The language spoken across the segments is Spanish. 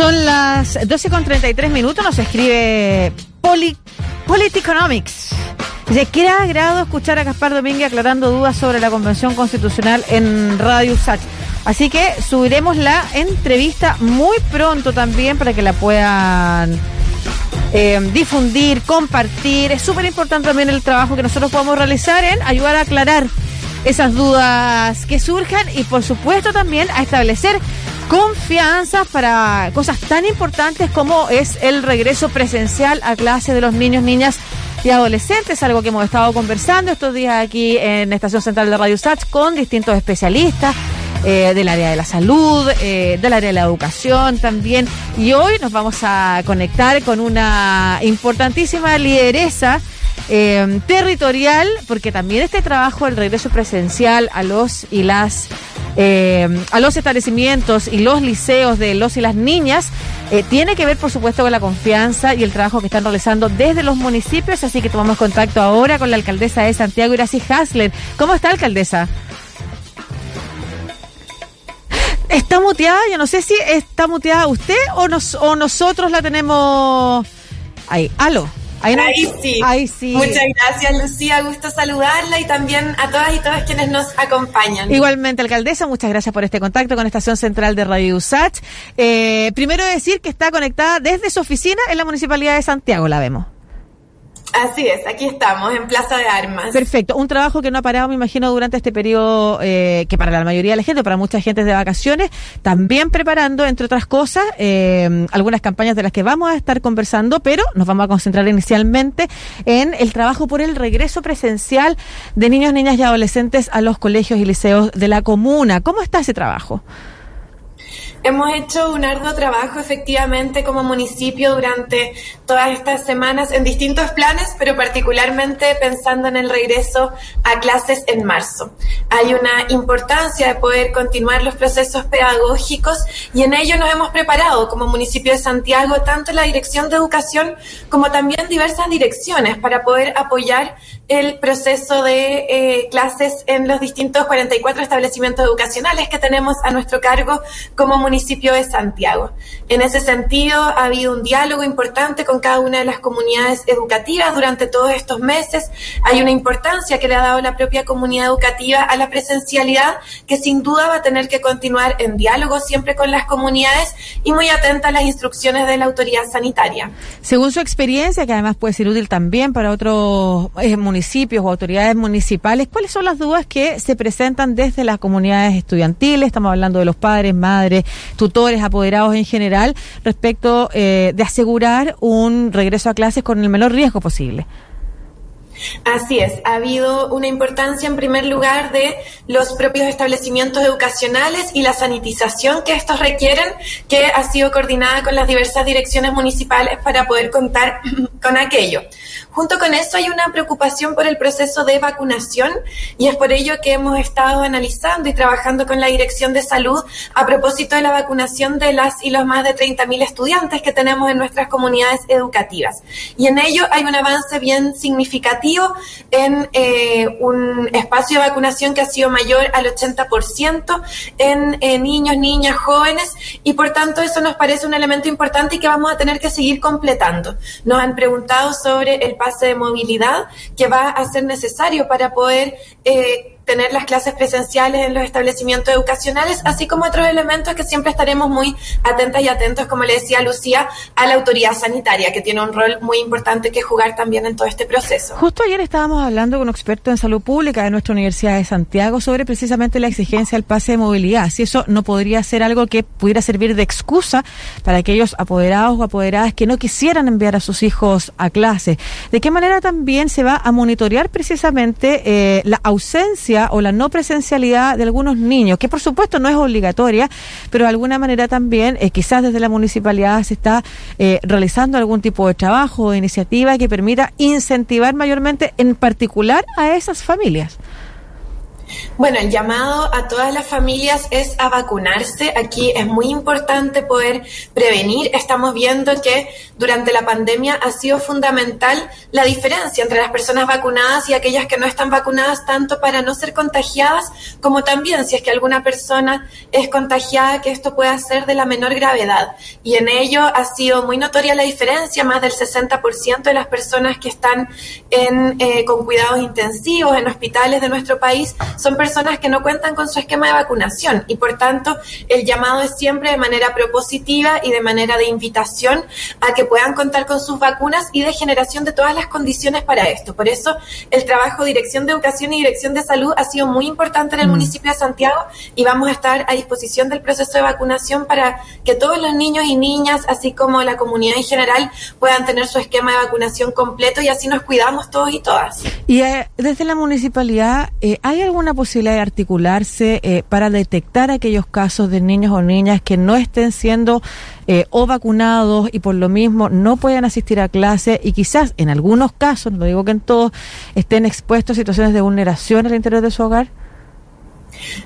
Son las 12 con 33 minutos, nos escribe Poli, Economics. Dice, qué agrado escuchar a Gaspar Domínguez aclarando dudas sobre la Convención Constitucional en Radio Sach. Así que subiremos la entrevista muy pronto también para que la puedan eh, difundir, compartir. Es súper importante también el trabajo que nosotros podemos realizar en ayudar a aclarar esas dudas que surjan y por supuesto también a establecer confianza para cosas tan importantes como es el regreso presencial a clase de los niños, niñas y adolescentes, algo que hemos estado conversando estos días aquí en Estación Central de Radio Sats con distintos especialistas. Eh, del área de la salud, eh, del área de la educación también. Y hoy nos vamos a conectar con una importantísima lideresa eh, territorial, porque también este trabajo, el regreso presencial a los y las eh, a los establecimientos y los liceos de los y las niñas, eh, tiene que ver, por supuesto, con la confianza y el trabajo que están realizando desde los municipios. Así que tomamos contacto ahora con la alcaldesa de Santiago, Iracy Hasler. ¿Cómo está, alcaldesa? Está muteada, yo no sé si está muteada usted o, nos, o nosotros la tenemos ahí. Aló. Ahí, sí. Ahí sí. Muchas gracias, Lucía. Gusto saludarla y también a todas y todas quienes nos acompañan. Igualmente, alcaldesa, muchas gracias por este contacto con Estación Central de Radio USACH. Eh, primero decir que está conectada desde su oficina en la Municipalidad de Santiago, la vemos. Así es, aquí estamos, en Plaza de Armas. Perfecto, un trabajo que no ha parado, me imagino, durante este periodo, eh, que para la mayoría de la gente, para mucha gente de vacaciones, también preparando, entre otras cosas, eh, algunas campañas de las que vamos a estar conversando, pero nos vamos a concentrar inicialmente en el trabajo por el regreso presencial de niños, niñas y adolescentes a los colegios y liceos de la comuna. ¿Cómo está ese trabajo? Hemos hecho un arduo trabajo efectivamente como municipio durante todas estas semanas en distintos planes, pero particularmente pensando en el regreso a clases en marzo. Hay una importancia de poder continuar los procesos pedagógicos y en ello nos hemos preparado como municipio de Santiago, tanto la Dirección de Educación como también diversas direcciones para poder apoyar el proceso de eh, clases en los distintos 44 establecimientos educacionales que tenemos a nuestro cargo como municipio de Santiago. En ese sentido, ha habido un diálogo importante con cada una de las comunidades educativas durante todos estos meses. Hay una importancia que le ha dado la propia comunidad educativa a la presencialidad, que sin duda va a tener que continuar en diálogo siempre con las comunidades y muy atenta a las instrucciones de la autoridad sanitaria. Según su experiencia, que además puede ser útil también para otros eh, municipios, municipios o autoridades municipales, ¿cuáles son las dudas que se presentan desde las comunidades estudiantiles? Estamos hablando de los padres, madres, tutores, apoderados en general, respecto eh, de asegurar un regreso a clases con el menor riesgo posible. Así es, ha habido una importancia en primer lugar de los propios establecimientos educacionales y la sanitización que estos requieren, que ha sido coordinada con las diversas direcciones municipales para poder contar con aquello. Junto con eso hay una preocupación por el proceso de vacunación y es por ello que hemos estado analizando y trabajando con la Dirección de Salud a propósito de la vacunación de las y los más de 30.000 estudiantes que tenemos en nuestras comunidades educativas. Y en ello hay un avance bien significativo en eh, un espacio de vacunación que ha sido mayor al 80% en eh, niños, niñas, jóvenes y por tanto eso nos parece un elemento importante y que vamos a tener que seguir completando. Nos han preguntado sobre el pase de movilidad que va a ser necesario para poder eh, tener las clases presenciales en los establecimientos educacionales, así como otros elementos que siempre estaremos muy atentas y atentos, como le decía Lucía, a la autoridad sanitaria, que tiene un rol muy importante que jugar también en todo este proceso. Justo ayer estábamos hablando con un experto en salud pública de nuestra Universidad de Santiago sobre precisamente la exigencia del pase de movilidad, si eso no podría ser algo que pudiera servir de excusa para aquellos apoderados o apoderadas que no quisieran enviar a sus hijos a clase. ¿De qué manera también se va a monitorear precisamente eh, la ausencia o la no presencialidad de algunos niños, que por supuesto no es obligatoria, pero de alguna manera también eh, quizás desde la municipalidad se está eh, realizando algún tipo de trabajo o iniciativa que permita incentivar mayormente en particular a esas familias. Bueno, el llamado a todas las familias es a vacunarse. Aquí es muy importante poder prevenir. Estamos viendo que durante la pandemia ha sido fundamental la diferencia entre las personas vacunadas y aquellas que no están vacunadas, tanto para no ser contagiadas como también si es que alguna persona es contagiada, que esto pueda ser de la menor gravedad. Y en ello ha sido muy notoria la diferencia. Más del 60% de las personas que están en, eh, con cuidados intensivos en hospitales de nuestro país son personas personas que no cuentan con su esquema de vacunación y por tanto el llamado es siempre de manera propositiva y de manera de invitación a que puedan contar con sus vacunas y de generación de todas las condiciones para esto. Por eso el trabajo de Dirección de Educación y Dirección de Salud ha sido muy importante en el mm. municipio de Santiago y vamos a estar a disposición del proceso de vacunación para que todos los niños y niñas, así como la comunidad en general, puedan tener su esquema de vacunación completo y así nos cuidamos todos y todas. Y eh, desde la municipalidad, eh, ¿hay alguna posibilidad de articularse eh, para detectar aquellos casos de niños o niñas que no estén siendo eh, o vacunados y por lo mismo no pueden asistir a clase y quizás en algunos casos, no digo que en todos, estén expuestos a situaciones de vulneración al interior de su hogar?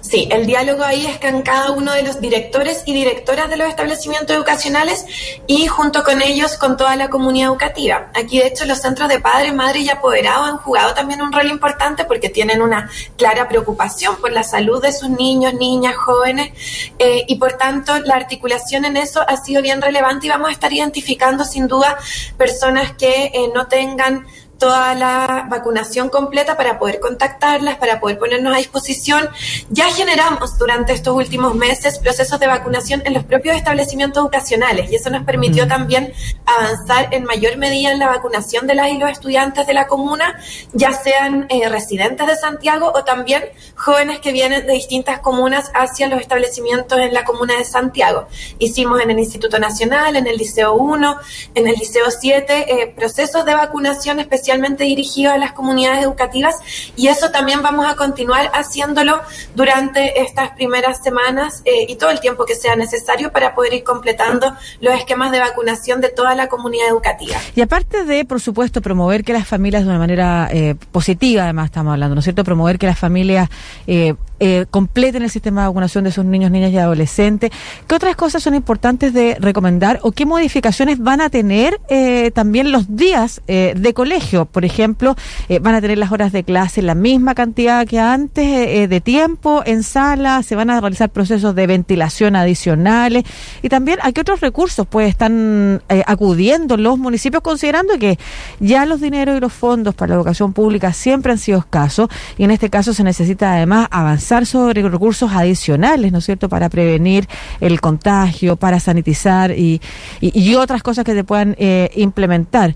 Sí, el diálogo ahí es con cada uno de los directores y directoras de los establecimientos educacionales y junto con ellos con toda la comunidad educativa. Aquí de hecho los centros de padres, madres y apoderados han jugado también un rol importante porque tienen una clara preocupación por la salud de sus niños, niñas, jóvenes eh, y por tanto la articulación en eso ha sido bien relevante y vamos a estar identificando sin duda personas que eh, no tengan toda la vacunación completa para poder contactarlas, para poder ponernos a disposición. Ya generamos durante estos últimos meses procesos de vacunación en los propios establecimientos educacionales y eso nos permitió también avanzar en mayor medida en la vacunación de las y los estudiantes de la comuna, ya sean eh, residentes de Santiago o también jóvenes que vienen de distintas comunas hacia los establecimientos en la comuna de Santiago. Hicimos en el Instituto Nacional, en el Liceo 1, en el Liceo 7, eh, procesos de vacunación específicos especialmente dirigido a las comunidades educativas y eso también vamos a continuar haciéndolo durante estas primeras semanas eh, y todo el tiempo que sea necesario para poder ir completando los esquemas de vacunación de toda la comunidad educativa. Y aparte de, por supuesto, promover que las familias de una manera eh, positiva, además estamos hablando, ¿no es cierto? Promover que las familias eh, eh, completen el sistema de vacunación de sus niños, niñas y adolescentes. ¿Qué otras cosas son importantes de recomendar o qué modificaciones van a tener eh, también los días eh, de colegio? Por ejemplo, eh, van a tener las horas de clase la misma cantidad que antes de tiempo en sala, se van a realizar procesos de ventilación adicionales y también a qué otros recursos pues están acudiendo los municipios considerando que ya los dineros y los fondos para la educación pública siempre han sido escasos y en este caso se necesita además avanzar sobre recursos adicionales, ¿no es cierto?, para prevenir el contagio, para sanitizar y, y, otras cosas que se puedan eh, implementar.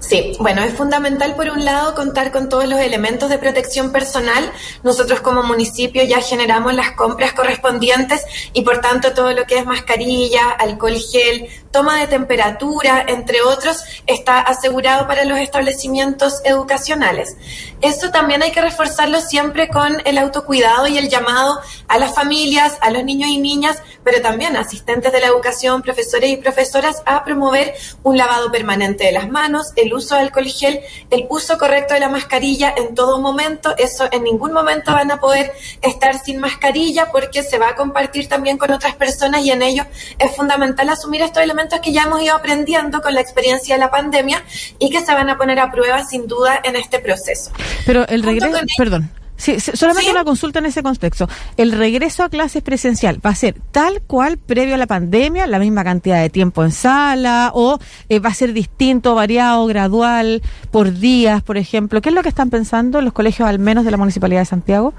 Sí, bueno, es fundamental por un lado contar con todos los elementos de protección personal. Nosotros como municipio ya generamos las compras correspondientes y por tanto todo lo que es mascarilla, alcohol gel, toma de temperatura, entre otros, está asegurado para los establecimientos educacionales. Eso también hay que reforzarlo siempre con el autocuidado y el llamado a las familias, a los niños y niñas, pero también a asistentes de la educación, profesores y profesoras, a promover un lavado permanente de las manos, el uso de alcohol gel, el uso correcto de la mascarilla en todo momento. Eso en ningún momento van a poder estar sin mascarilla porque se va a compartir también con otras personas y en ello es fundamental asumir estos elementos que ya hemos ido aprendiendo con la experiencia de la pandemia y que se van a poner a prueba sin duda en este proceso. Pero el regreso, perdón. Sí, solamente una consulta en ese contexto. ¿El regreso a clases presencial va a ser tal cual previo a la pandemia, la misma cantidad de tiempo en sala, o eh, va a ser distinto, variado, gradual, por días, por ejemplo? ¿Qué es lo que están pensando los colegios, al menos de la Municipalidad de Santiago?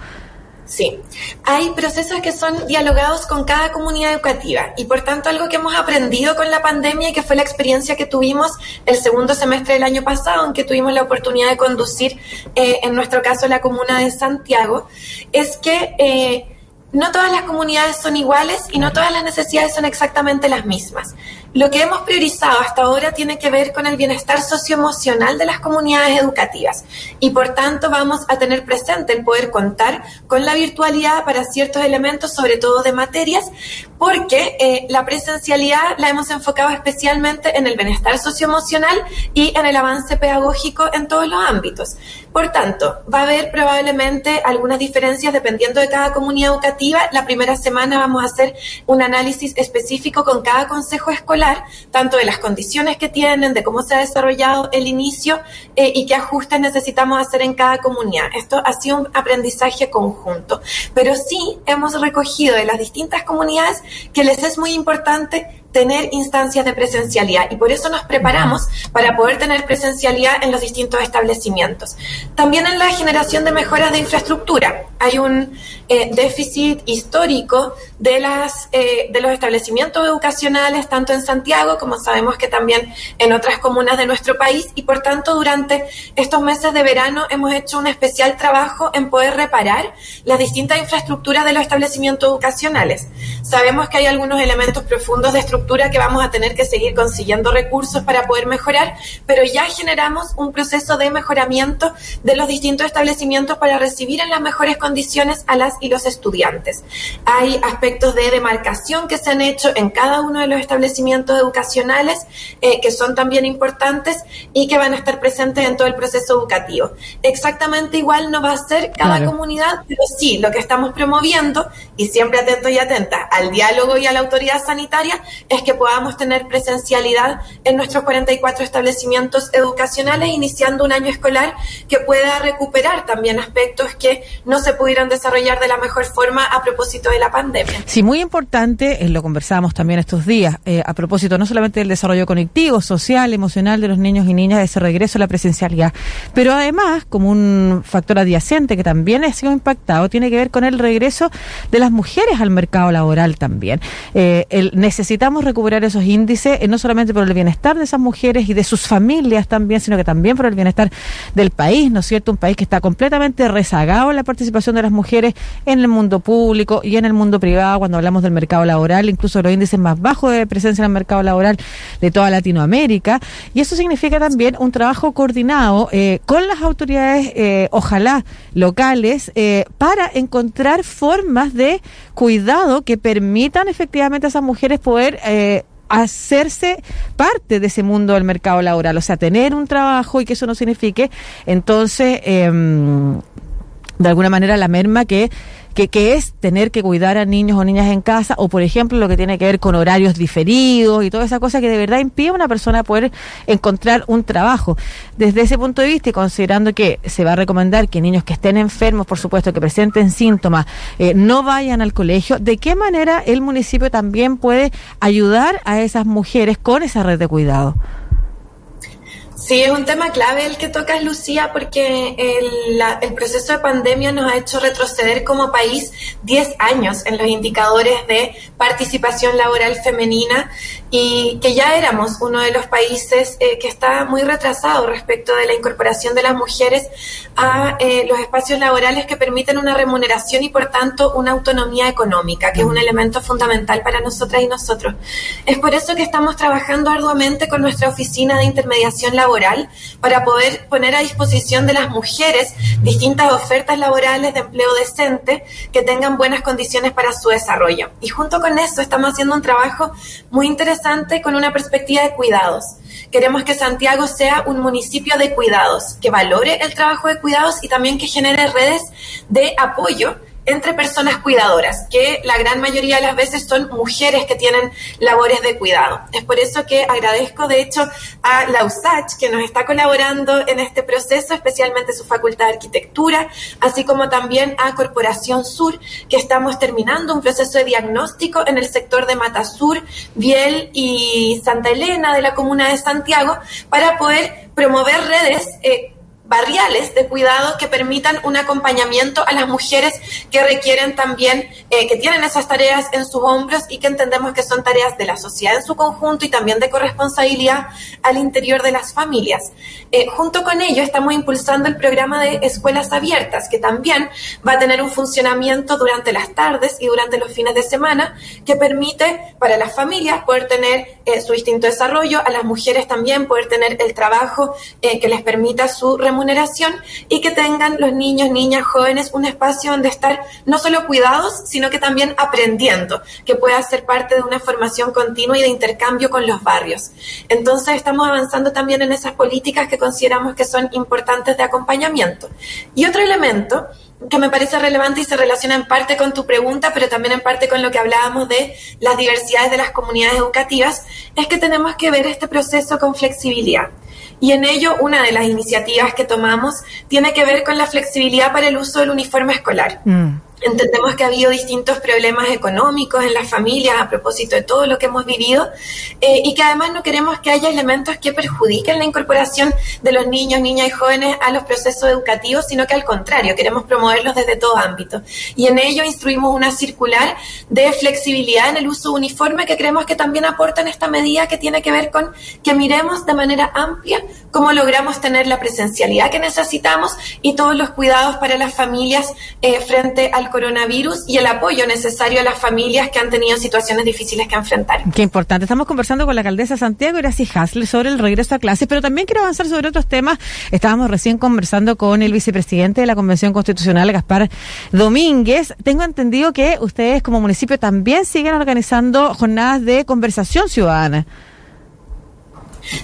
Sí, hay procesos que son dialogados con cada comunidad educativa y por tanto algo que hemos aprendido con la pandemia y que fue la experiencia que tuvimos el segundo semestre del año pasado, aunque tuvimos la oportunidad de conducir, eh, en nuestro caso, la comuna de Santiago, es que... Eh, no todas las comunidades son iguales y no todas las necesidades son exactamente las mismas. Lo que hemos priorizado hasta ahora tiene que ver con el bienestar socioemocional de las comunidades educativas y por tanto vamos a tener presente el poder contar con la virtualidad para ciertos elementos, sobre todo de materias, porque eh, la presencialidad la hemos enfocado especialmente en el bienestar socioemocional y en el avance pedagógico en todos los ámbitos. Por tanto, va a haber probablemente algunas diferencias dependiendo de cada comunidad educativa. La primera semana vamos a hacer un análisis específico con cada consejo escolar, tanto de las condiciones que tienen, de cómo se ha desarrollado el inicio eh, y qué ajustes necesitamos hacer en cada comunidad. Esto ha sido un aprendizaje conjunto, pero sí hemos recogido de las distintas comunidades que les es muy importante tener instancias de presencialidad y por eso nos preparamos para poder tener presencialidad en los distintos establecimientos. También en la generación de mejoras de infraestructura. Hay un eh, déficit histórico de, las, eh, de los establecimientos educacionales, tanto en Santiago como sabemos que también en otras comunas de nuestro país y por tanto durante estos meses de verano hemos hecho un especial trabajo en poder reparar las distintas infraestructuras de los establecimientos educacionales. Sabemos que hay algunos elementos profundos de estructura que vamos a tener que seguir consiguiendo recursos para poder mejorar, pero ya generamos un proceso de mejoramiento de los distintos establecimientos para recibir en las mejores condiciones a las y los estudiantes. Hay aspectos de demarcación que se han hecho en cada uno de los establecimientos educacionales eh, que son también importantes y que van a estar presentes en todo el proceso educativo. Exactamente igual no va a ser cada comunidad, pero sí lo que estamos promoviendo y siempre atentos y atentas al diálogo y a la autoridad sanitaria que podamos tener presencialidad en nuestros 44 establecimientos educacionales, iniciando un año escolar que pueda recuperar también aspectos que no se pudieran desarrollar de la mejor forma a propósito de la pandemia. Sí, muy importante, eh, lo conversábamos también estos días, eh, a propósito no solamente del desarrollo conectivo, social, emocional de los niños y niñas, ese regreso a la presencialidad, pero además, como un factor adyacente que también ha sido impactado, tiene que ver con el regreso de las mujeres al mercado laboral también. Eh, el, necesitamos recuperar esos índices, eh, no solamente por el bienestar de esas mujeres y de sus familias también, sino que también por el bienestar del país, ¿no es cierto? Un país que está completamente rezagado en la participación de las mujeres en el mundo público y en el mundo privado, cuando hablamos del mercado laboral, incluso los índices más bajos de presencia en el mercado laboral de toda Latinoamérica. Y eso significa también un trabajo coordinado eh, con las autoridades, eh, ojalá locales, para encontrar formas de cuidado que permitan efectivamente a esas mujeres poder eh, hacerse parte de ese mundo del mercado laboral, o sea, tener un trabajo y que eso no signifique entonces em, de alguna manera la merma que que, es tener que cuidar a niños o niñas en casa, o por ejemplo lo que tiene que ver con horarios diferidos y toda esa cosa que de verdad impide a una persona poder encontrar un trabajo. Desde ese punto de vista y considerando que se va a recomendar que niños que estén enfermos, por supuesto, que presenten síntomas, eh, no vayan al colegio, ¿de qué manera el municipio también puede ayudar a esas mujeres con esa red de cuidado? Sí, es un tema clave el que tocas, Lucía, porque el, el, proceso de pandemia nos ha hecho retroceder como país 10 años en los indicadores de participación laboral femenina y que ya éramos uno de los países eh, que está muy retrasado respecto de la incorporación de las mujeres a eh, los espacios laborales que permiten una remuneración y por tanto una autonomía económica, que es un elemento fundamental para nosotras y nosotros. Es por eso que estamos trabajando arduamente con nuestra oficina de intermediación laboral para poder poner a disposición de las mujeres distintas ofertas laborales de empleo decente que tengan buenas condiciones para su desarrollo. Y junto con eso estamos haciendo un trabajo muy interesante con una perspectiva de cuidados. Queremos que Santiago sea un municipio de cuidados, que valore el trabajo de cuidados y también que genere redes de apoyo entre personas cuidadoras, que la gran mayoría de las veces son mujeres que tienen labores de cuidado. Es por eso que agradezco, de hecho, a la USACH, que nos está colaborando en este proceso, especialmente su Facultad de Arquitectura, así como también a Corporación Sur, que estamos terminando un proceso de diagnóstico en el sector de Matasur, Biel y Santa Elena de la Comuna de Santiago, para poder promover redes eh, barriales de cuidado que permitan un acompañamiento a las mujeres que requieren también, eh, que tienen esas tareas en sus hombros y que entendemos que son tareas de la sociedad en su conjunto y también de corresponsabilidad al interior de las familias. Eh, junto con ello estamos impulsando el programa de escuelas abiertas, que también va a tener un funcionamiento durante las tardes y durante los fines de semana, que permite para las familias poder tener eh, su distinto desarrollo, a las mujeres también poder tener el trabajo que les permita su remuneración remuneración y que tengan los niños, niñas, jóvenes un espacio donde estar no solo cuidados, sino que también aprendiendo, que pueda ser parte de una formación continua y de intercambio con los barrios. Entonces estamos avanzando también en esas políticas que consideramos que son importantes de acompañamiento. Y otro elemento que me parece relevante y se relaciona en parte con tu pregunta, pero también en parte con lo que hablábamos de las diversidades de las comunidades educativas, es que tenemos que ver este proceso con flexibilidad. Y en ello, una de las iniciativas que tomamos tiene que ver con la flexibilidad para el uso del uniforme escolar. Mm. Entendemos que ha habido distintos problemas económicos en las familias a propósito de todo lo que hemos vivido eh, y que además no queremos que haya elementos que perjudiquen la incorporación de los niños, niñas y jóvenes a los procesos educativos, sino que al contrario, queremos promoverlos desde todo ámbito. Y en ello instruimos una circular de flexibilidad en el uso uniforme que creemos que también aporta en esta medida que tiene que ver con que miremos de manera amplia cómo logramos tener la presencialidad que necesitamos y todos los cuidados para las familias eh, frente coronavirus y el apoyo necesario a las familias que han tenido situaciones difíciles que enfrentar. Qué importante. Estamos conversando con la alcaldesa Santiago Gracie Hasle sobre el regreso a clases, pero también quiero avanzar sobre otros temas. Estábamos recién conversando con el vicepresidente de la Convención Constitucional, Gaspar Domínguez. Tengo entendido que ustedes como municipio también siguen organizando jornadas de conversación ciudadana.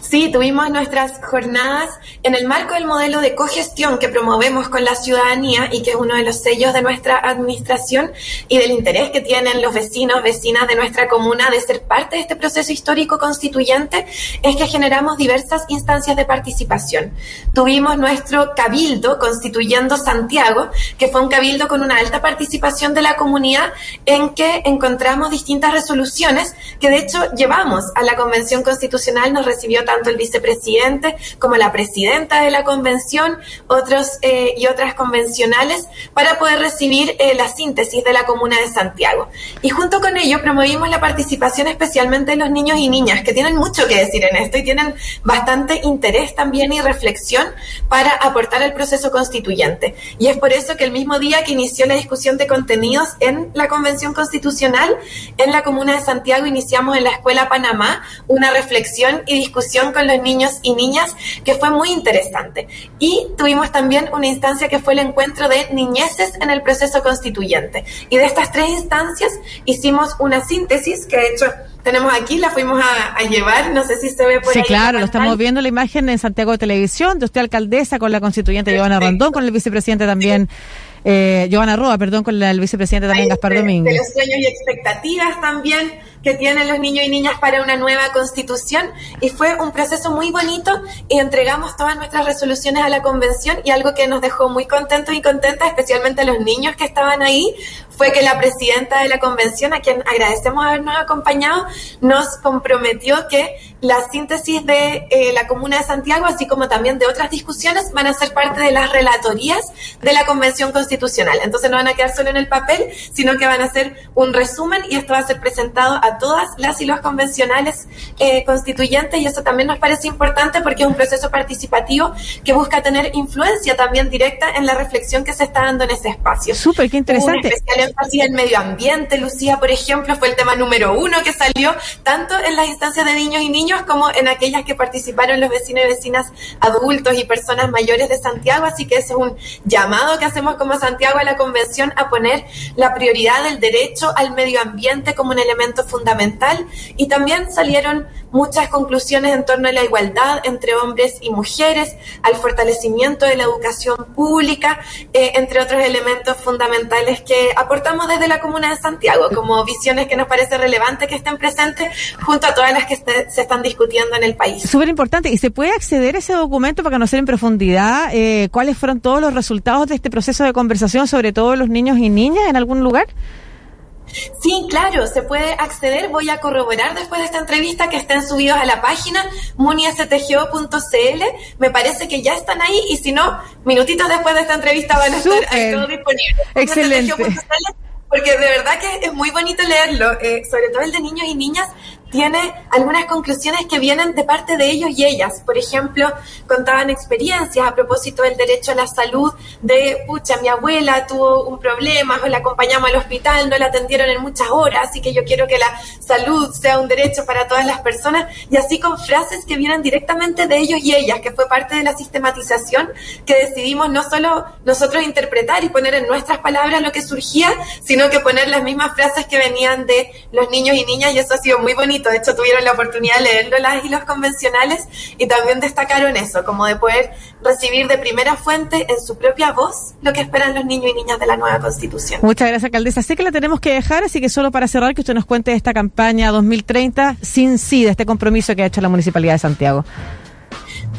Sí, tuvimos nuestras jornadas en el marco del modelo de cogestión que promovemos con la ciudadanía y que es uno de los sellos de nuestra administración y del interés que tienen los vecinos, vecinas de nuestra comuna de ser parte de este proceso histórico constituyente, es que generamos diversas instancias de participación. Tuvimos nuestro cabildo constituyendo Santiago, que fue un cabildo con una alta participación de la comunidad en que encontramos distintas resoluciones que de hecho llevamos a la Convención Constitucional, nos recibimos tanto el vicepresidente como la presidenta de la convención, otros eh, y otras convencionales, para poder recibir eh, la síntesis de la Comuna de Santiago. Y junto con ello promovimos la participación especialmente de los niños y niñas, que tienen mucho que decir en esto y tienen bastante interés también y reflexión para aportar al proceso constituyente. Y es por eso que el mismo día que inició la discusión de contenidos en la Convención Constitucional, en la Comuna de Santiago iniciamos en la Escuela Panamá una reflexión y discusión con los niños y niñas que fue muy interesante. Y tuvimos también una instancia que fue el encuentro de niñeces en el proceso constituyente. Y de estas tres instancias hicimos una síntesis que de hecho tenemos aquí, la fuimos a, llevar, no sé si se ve por sí, ahí. Sí, claro, lo estamos viendo la imagen en Santiago de Televisión, de usted alcaldesa con la constituyente Giovanna Rondón, con el vicepresidente también. Eh, Giovanna Roa, perdón, con el vicepresidente también Gaspar Domínguez. De los sueños y expectativas también que tienen los niños y niñas para una nueva constitución y fue un proceso muy bonito y entregamos todas nuestras resoluciones a la convención y algo que nos dejó muy contentos y contentas, especialmente los niños que estaban ahí, fue que la presidenta de la convención, a quien agradecemos habernos acompañado, nos comprometió que la síntesis de eh, la Comuna de Santiago, así como también de otras discusiones, van a ser parte de las relatorías de la Convención Constitucional. Entonces no van a quedar solo en el papel, sino que van a ser un resumen y esto va a ser presentado a todas las y los convencionales eh, constituyentes y eso también nos parece importante porque es un proceso participativo que busca tener influencia también directa en la reflexión que se está dando en ese espacio. Súper, qué interesante. un especial énfasis en medio ambiente, Lucía, por ejemplo, fue el tema número uno que salió tanto en las instancias de niños y niños como en aquellas que participaron los vecinos y vecinas adultos y personas mayores de Santiago, así que ese es un llamado que hacemos como Santiago a la Convención a poner la prioridad del derecho al medio ambiente como un elemento fundamental. Y también salieron muchas conclusiones en torno a la igualdad entre hombres y mujeres, al fortalecimiento de la educación pública, eh, entre otros elementos fundamentales que aportamos desde la Comuna de Santiago, como visiones que nos parece relevante que estén presentes junto a todas las que se están discutiendo en el país. Súper importante. ¿Y se puede acceder a ese documento para conocer en profundidad eh, cuáles fueron todos los resultados de este proceso de conversación sobre todo los niños y niñas en algún lugar? Sí, claro, se puede acceder. Voy a corroborar después de esta entrevista que estén subidos a la página muniastgo.cl. Me parece que ya están ahí y si no, minutitos después de esta entrevista van a estar ahí todo disponible. Excelente. Porque de verdad que es muy bonito leerlo, eh, sobre todo el de niños y niñas, tiene algunas conclusiones que vienen de parte de ellos y ellas. Por ejemplo, contaban experiencias a propósito del derecho a la salud de, pucha, mi abuela tuvo un problema o la acompañamos al hospital, no la atendieron en muchas horas, así que yo quiero que la salud sea un derecho para todas las personas. Y así con frases que vienen directamente de ellos y ellas, que fue parte de la sistematización que decidimos no solo nosotros interpretar y poner en nuestras palabras lo que surgía, sino que poner las mismas frases que venían de los niños y niñas y eso ha sido muy bonito de hecho tuvieron la oportunidad de leerlo las hilos convencionales y también destacaron eso, como de poder recibir de primera fuente en su propia voz lo que esperan los niños y niñas de la nueva constitución. Muchas gracias, alcaldesa. Sé que la tenemos que dejar, así que solo para cerrar, que usted nos cuente esta campaña 2030 sin SIDA, este compromiso que ha hecho la Municipalidad de Santiago.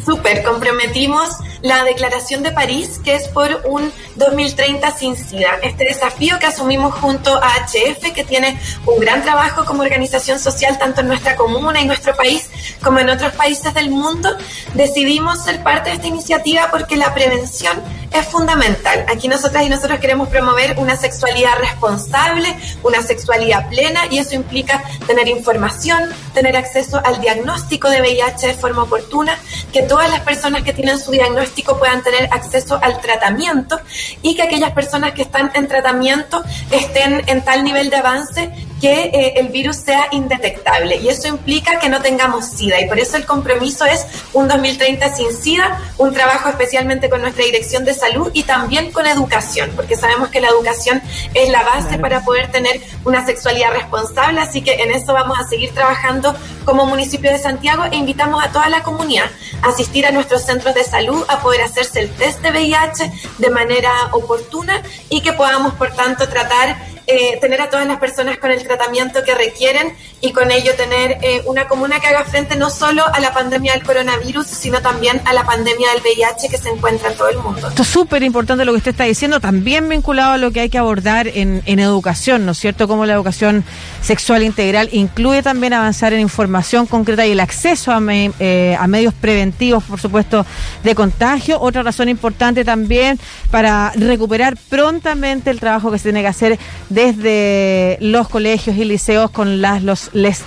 Súper, comprometimos la Declaración de París, que es por un 2030 sin SIDA. Este desafío que asumimos junto a HF, que tiene un gran trabajo como organización social tanto en nuestra comuna y nuestro país como en otros países del mundo, decidimos ser parte de esta iniciativa porque la prevención es fundamental. Aquí nosotras y nosotros queremos promover una sexualidad responsable, una sexualidad plena y eso implica tener información, tener acceso al diagnóstico de VIH de forma oportuna, que todas las personas que tienen su diagnóstico puedan tener acceso al tratamiento y que aquellas personas que están en tratamiento estén en tal nivel de avance que eh, el virus sea indetectable. Y eso implica que no tengamos SIDA. Y por eso el compromiso es un 2030 sin SIDA, un trabajo especialmente con nuestra Dirección de Salud y también con educación, porque sabemos que la educación es la base para poder tener una sexualidad responsable. Así que en eso vamos a seguir trabajando como municipio de Santiago e invitamos a toda la comunidad a asistir a nuestros centros de salud, a poder hacerse el test de VIH de manera oportuna y que podamos, por tanto, tratar eh, tener a todas las personas con el tratamiento que requieren y con ello tener eh, una comuna que haga frente no solo a la pandemia del coronavirus, sino también a la pandemia del VIH que se encuentra en todo el mundo. Esto es súper importante lo que usted está diciendo, también vinculado a lo que hay que abordar en, en educación, ¿no es cierto? Como la educación sexual integral incluye también avanzar en información concreta y el acceso a, eh, a medios preventivos, por supuesto, de contagio. Otra razón importante también para recuperar prontamente el trabajo que se tiene que hacer desde los colegios y liceos con las los les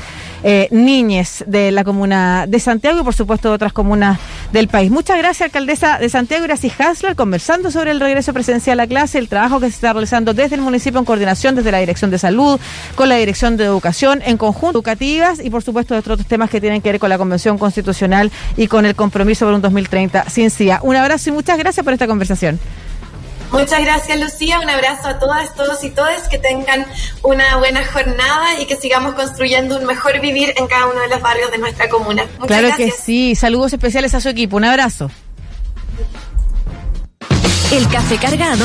eh, niñes de la comuna de Santiago y por supuesto de otras comunas del país. Muchas gracias, alcaldesa de Santiago, Gracias Hasler, conversando sobre el regreso presencial a clase, el trabajo que se está realizando desde el municipio en coordinación desde la Dirección de Salud, con la Dirección de Educación, en conjunto educativas y por supuesto de otros temas que tienen que ver con la Convención Constitucional y con el compromiso por un 2030 sin CIA. Un abrazo y muchas gracias por esta conversación. Muchas gracias, Lucía. Un abrazo a todas, todos y todas. Que tengan una buena jornada y que sigamos construyendo un mejor vivir en cada uno de los barrios de nuestra comuna. Muchas claro que sí. Saludos especiales a su equipo. Un abrazo. El café cargado